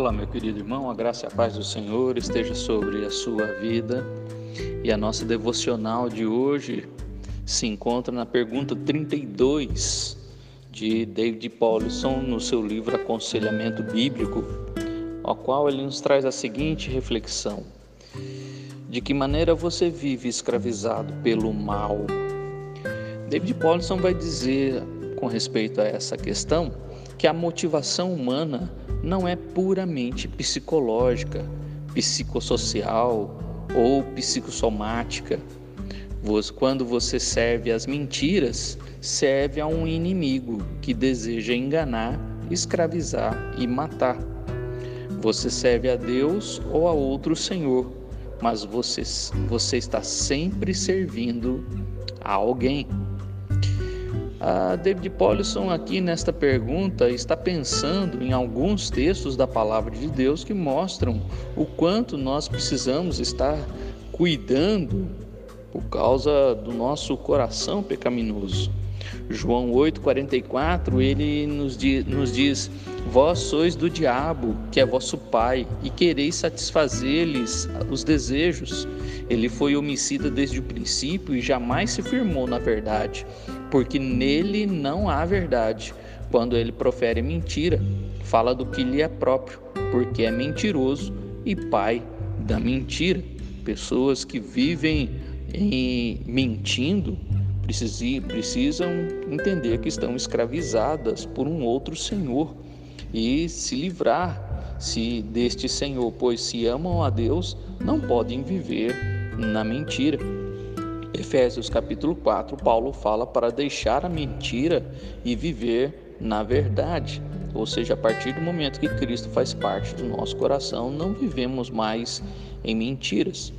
Olá, meu querido irmão, a graça e a paz do Senhor esteja sobre a sua vida. E a nossa devocional de hoje se encontra na pergunta 32 de David Paulson no seu livro Aconselhamento Bíblico, ao qual ele nos traz a seguinte reflexão: De que maneira você vive escravizado pelo mal? David Paulson vai dizer com respeito a essa questão que a motivação humana não é puramente psicológica, psicossocial ou psicossomática. Quando você serve às mentiras, serve a um inimigo que deseja enganar, escravizar e matar. Você serve a Deus ou a outro Senhor, mas você, você está sempre servindo a alguém. A David Paulson aqui nesta pergunta está pensando em alguns textos da palavra de Deus que mostram o quanto nós precisamos estar cuidando por causa do nosso coração pecaminoso. João 8,44, ele nos diz, nos diz: Vós sois do diabo, que é vosso pai, e quereis satisfazer-lhes os desejos. Ele foi homicida desde o princípio e jamais se firmou na verdade, porque nele não há verdade. Quando ele profere mentira, fala do que lhe é próprio, porque é mentiroso e pai da mentira. Pessoas que vivem em, mentindo precisam entender que estão escravizadas por um outro senhor e se livrar se deste senhor, pois se amam a Deus, não podem viver na mentira. Efésios capítulo 4, Paulo fala para deixar a mentira e viver na verdade. Ou seja, a partir do momento que Cristo faz parte do nosso coração, não vivemos mais em mentiras.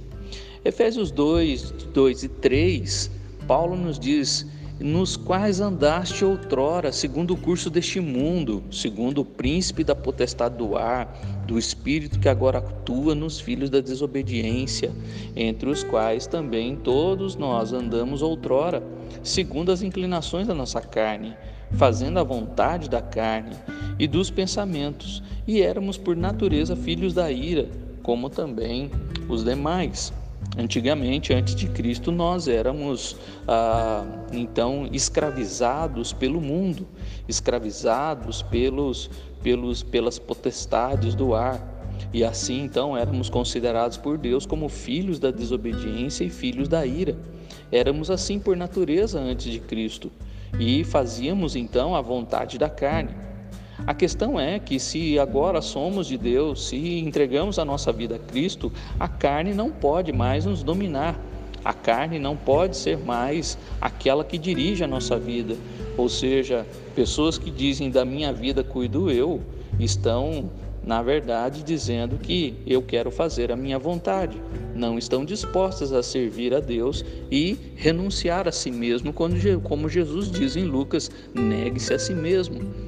Efésios 2, 2 e 3, Paulo nos diz nos quais andaste outrora, segundo o curso deste mundo, segundo o príncipe da potestade do ar, do espírito que agora atua nos filhos da desobediência, entre os quais também todos nós andamos outrora, segundo as inclinações da nossa carne, fazendo a vontade da carne e dos pensamentos, e éramos por natureza filhos da ira, como também os demais. Antigamente, antes de Cristo, nós éramos ah, então escravizados pelo mundo, escravizados pelos, pelos, pelas potestades do ar. E assim então éramos considerados por Deus como filhos da desobediência e filhos da ira. Éramos assim por natureza antes de Cristo e fazíamos então a vontade da carne. A questão é que se agora somos de Deus, se entregamos a nossa vida a Cristo, a carne não pode mais nos dominar. A carne não pode ser mais aquela que dirige a nossa vida. Ou seja, pessoas que dizem da minha vida cuido eu, estão, na verdade, dizendo que eu quero fazer a minha vontade. Não estão dispostas a servir a Deus e renunciar a si mesmo, como Jesus diz em Lucas: negue-se a si mesmo.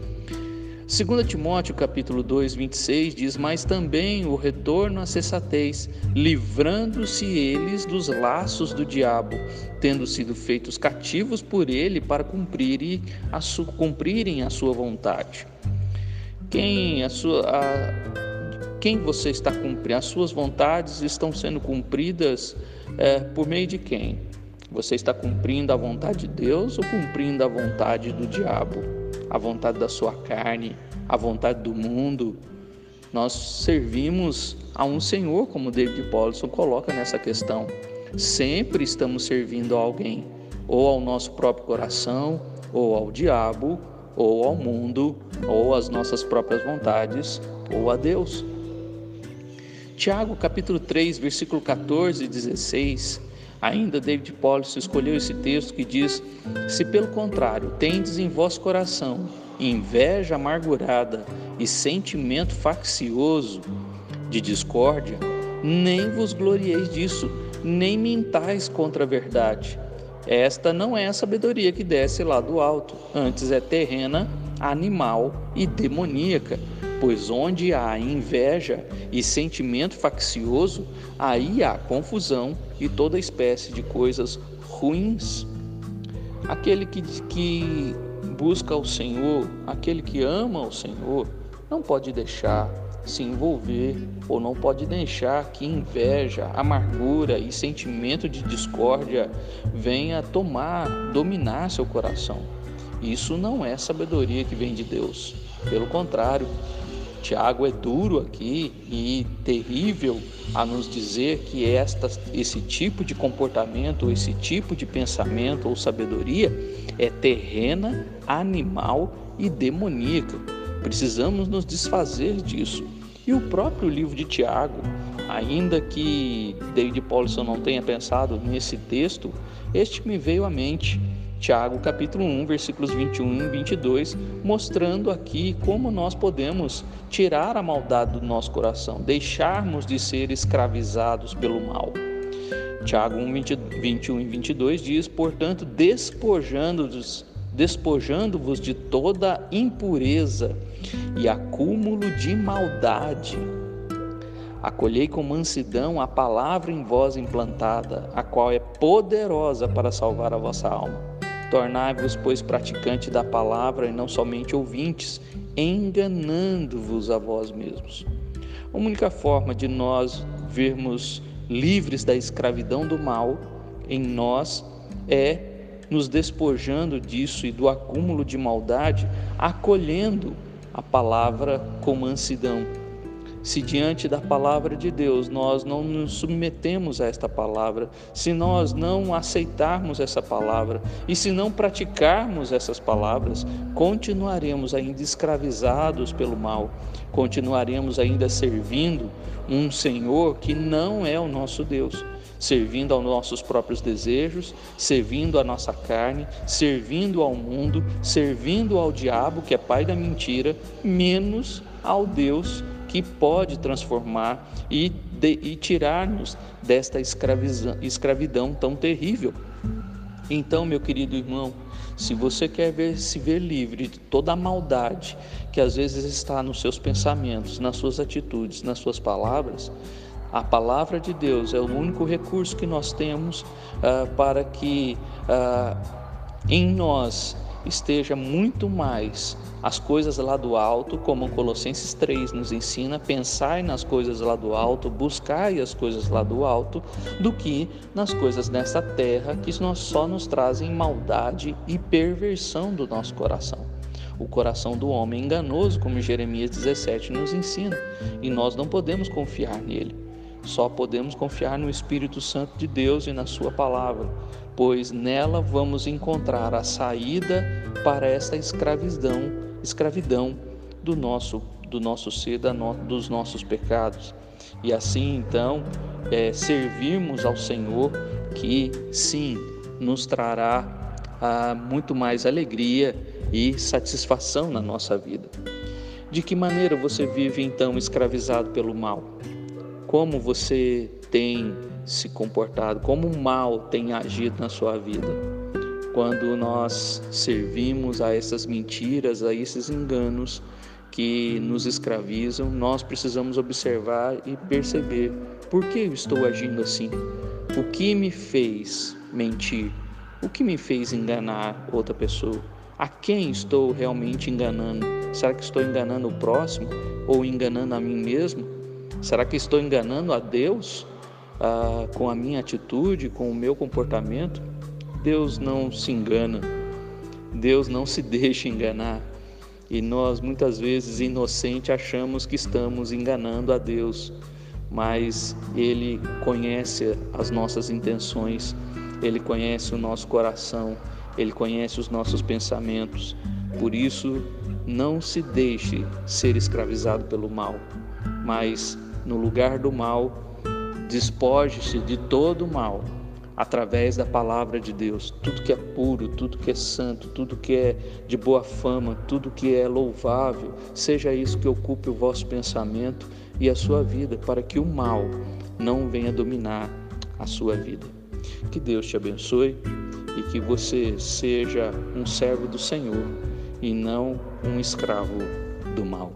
2 Timóteo capítulo 2, 26 diz: Mas também o retorno à cessatez, livrando-se eles dos laços do diabo, tendo sido feitos cativos por ele para cumprirem a, cumprirem a sua vontade. Quem, a sua, a, quem você está cumprindo? As suas vontades estão sendo cumpridas é, por meio de quem? Você está cumprindo a vontade de Deus ou cumprindo a vontade do diabo? A vontade da sua carne, a vontade do mundo. Nós servimos a um Senhor, como David Paulson coloca nessa questão. Sempre estamos servindo a alguém, ou ao nosso próprio coração, ou ao diabo, ou ao mundo, ou às nossas próprias vontades, ou a Deus. Tiago capítulo 3, versículo 14 e 16 Ainda David Paulson escolheu esse texto que diz: Se pelo contrário tendes em vosso coração inveja amargurada e sentimento faccioso de discórdia, nem vos glorieis disso, nem mintais contra a verdade. Esta não é a sabedoria que desce lá do alto, antes é terrena, animal e demoníaca pois onde há inveja e sentimento faccioso, aí há confusão e toda espécie de coisas ruins. Aquele que, que busca o Senhor, aquele que ama o Senhor, não pode deixar se envolver ou não pode deixar que inveja, amargura e sentimento de discórdia venha tomar, dominar seu coração. Isso não é sabedoria que vem de Deus. Pelo contrário, Tiago é duro aqui e terrível a nos dizer que esta, esse tipo de comportamento, esse tipo de pensamento ou sabedoria é terrena, animal e demoníaca. Precisamos nos desfazer disso. E o próprio livro de Tiago, ainda que David Paulson não tenha pensado nesse texto, este me veio à mente. Tiago capítulo 1, versículos 21 e 22, mostrando aqui como nós podemos tirar a maldade do nosso coração, deixarmos de ser escravizados pelo mal. Tiago 1, 20, 21 e 22 diz, portanto, despojando-vos despojando-vos de toda impureza e acúmulo de maldade. Acolhei com mansidão a palavra em vós implantada, a qual é poderosa para salvar a vossa alma. Tornai-vos, pois, praticante da palavra e não somente ouvintes, enganando-vos a vós mesmos. A única forma de nós vermos livres da escravidão do mal em nós é nos despojando disso e do acúmulo de maldade, acolhendo a palavra com mansidão. Se diante da palavra de Deus nós não nos submetemos a esta palavra, se nós não aceitarmos essa palavra e se não praticarmos essas palavras, continuaremos ainda escravizados pelo mal, continuaremos ainda servindo um Senhor que não é o nosso Deus servindo aos nossos próprios desejos, servindo à nossa carne, servindo ao mundo, servindo ao diabo, que é pai da mentira, menos ao Deus que pode transformar e, e tirar-nos desta escravidão tão terrível. Então, meu querido irmão, se você quer ver, se ver livre de toda a maldade que às vezes está nos seus pensamentos, nas suas atitudes, nas suas palavras, a palavra de Deus é o único recurso que nós temos uh, para que uh, em nós esteja muito mais as coisas lá do alto, como Colossenses 3 nos ensina, pensai nas coisas lá do alto, buscai as coisas lá do alto, do que nas coisas nessa terra que só nos trazem maldade e perversão do nosso coração. O coração do homem enganoso, como Jeremias 17 nos ensina, e nós não podemos confiar nele. Só podemos confiar no Espírito Santo de Deus e na Sua palavra, pois nela vamos encontrar a saída para esta escravidão, escravidão do nosso do nosso ser, dos nossos pecados. E assim então é, servirmos ao Senhor, que sim nos trará ah, muito mais alegria e satisfação na nossa vida. De que maneira você vive então escravizado pelo mal? Como você tem se comportado, como o mal tem agido na sua vida. Quando nós servimos a essas mentiras, a esses enganos que nos escravizam, nós precisamos observar e perceber por que eu estou agindo assim. O que me fez mentir? O que me fez enganar outra pessoa? A quem estou realmente enganando? Será que estou enganando o próximo ou enganando a mim mesmo? Será que estou enganando a Deus ah, com a minha atitude, com o meu comportamento? Deus não se engana, Deus não se deixa enganar. E nós muitas vezes inocente achamos que estamos enganando a Deus, mas Ele conhece as nossas intenções, Ele conhece o nosso coração, Ele conhece os nossos pensamentos. Por isso, não se deixe ser escravizado pelo mal, mas no lugar do mal, despoje-se de todo o mal através da palavra de Deus. Tudo que é puro, tudo que é santo, tudo que é de boa fama, tudo que é louvável, seja isso que ocupe o vosso pensamento e a sua vida, para que o mal não venha dominar a sua vida. Que Deus te abençoe e que você seja um servo do Senhor e não um escravo do mal.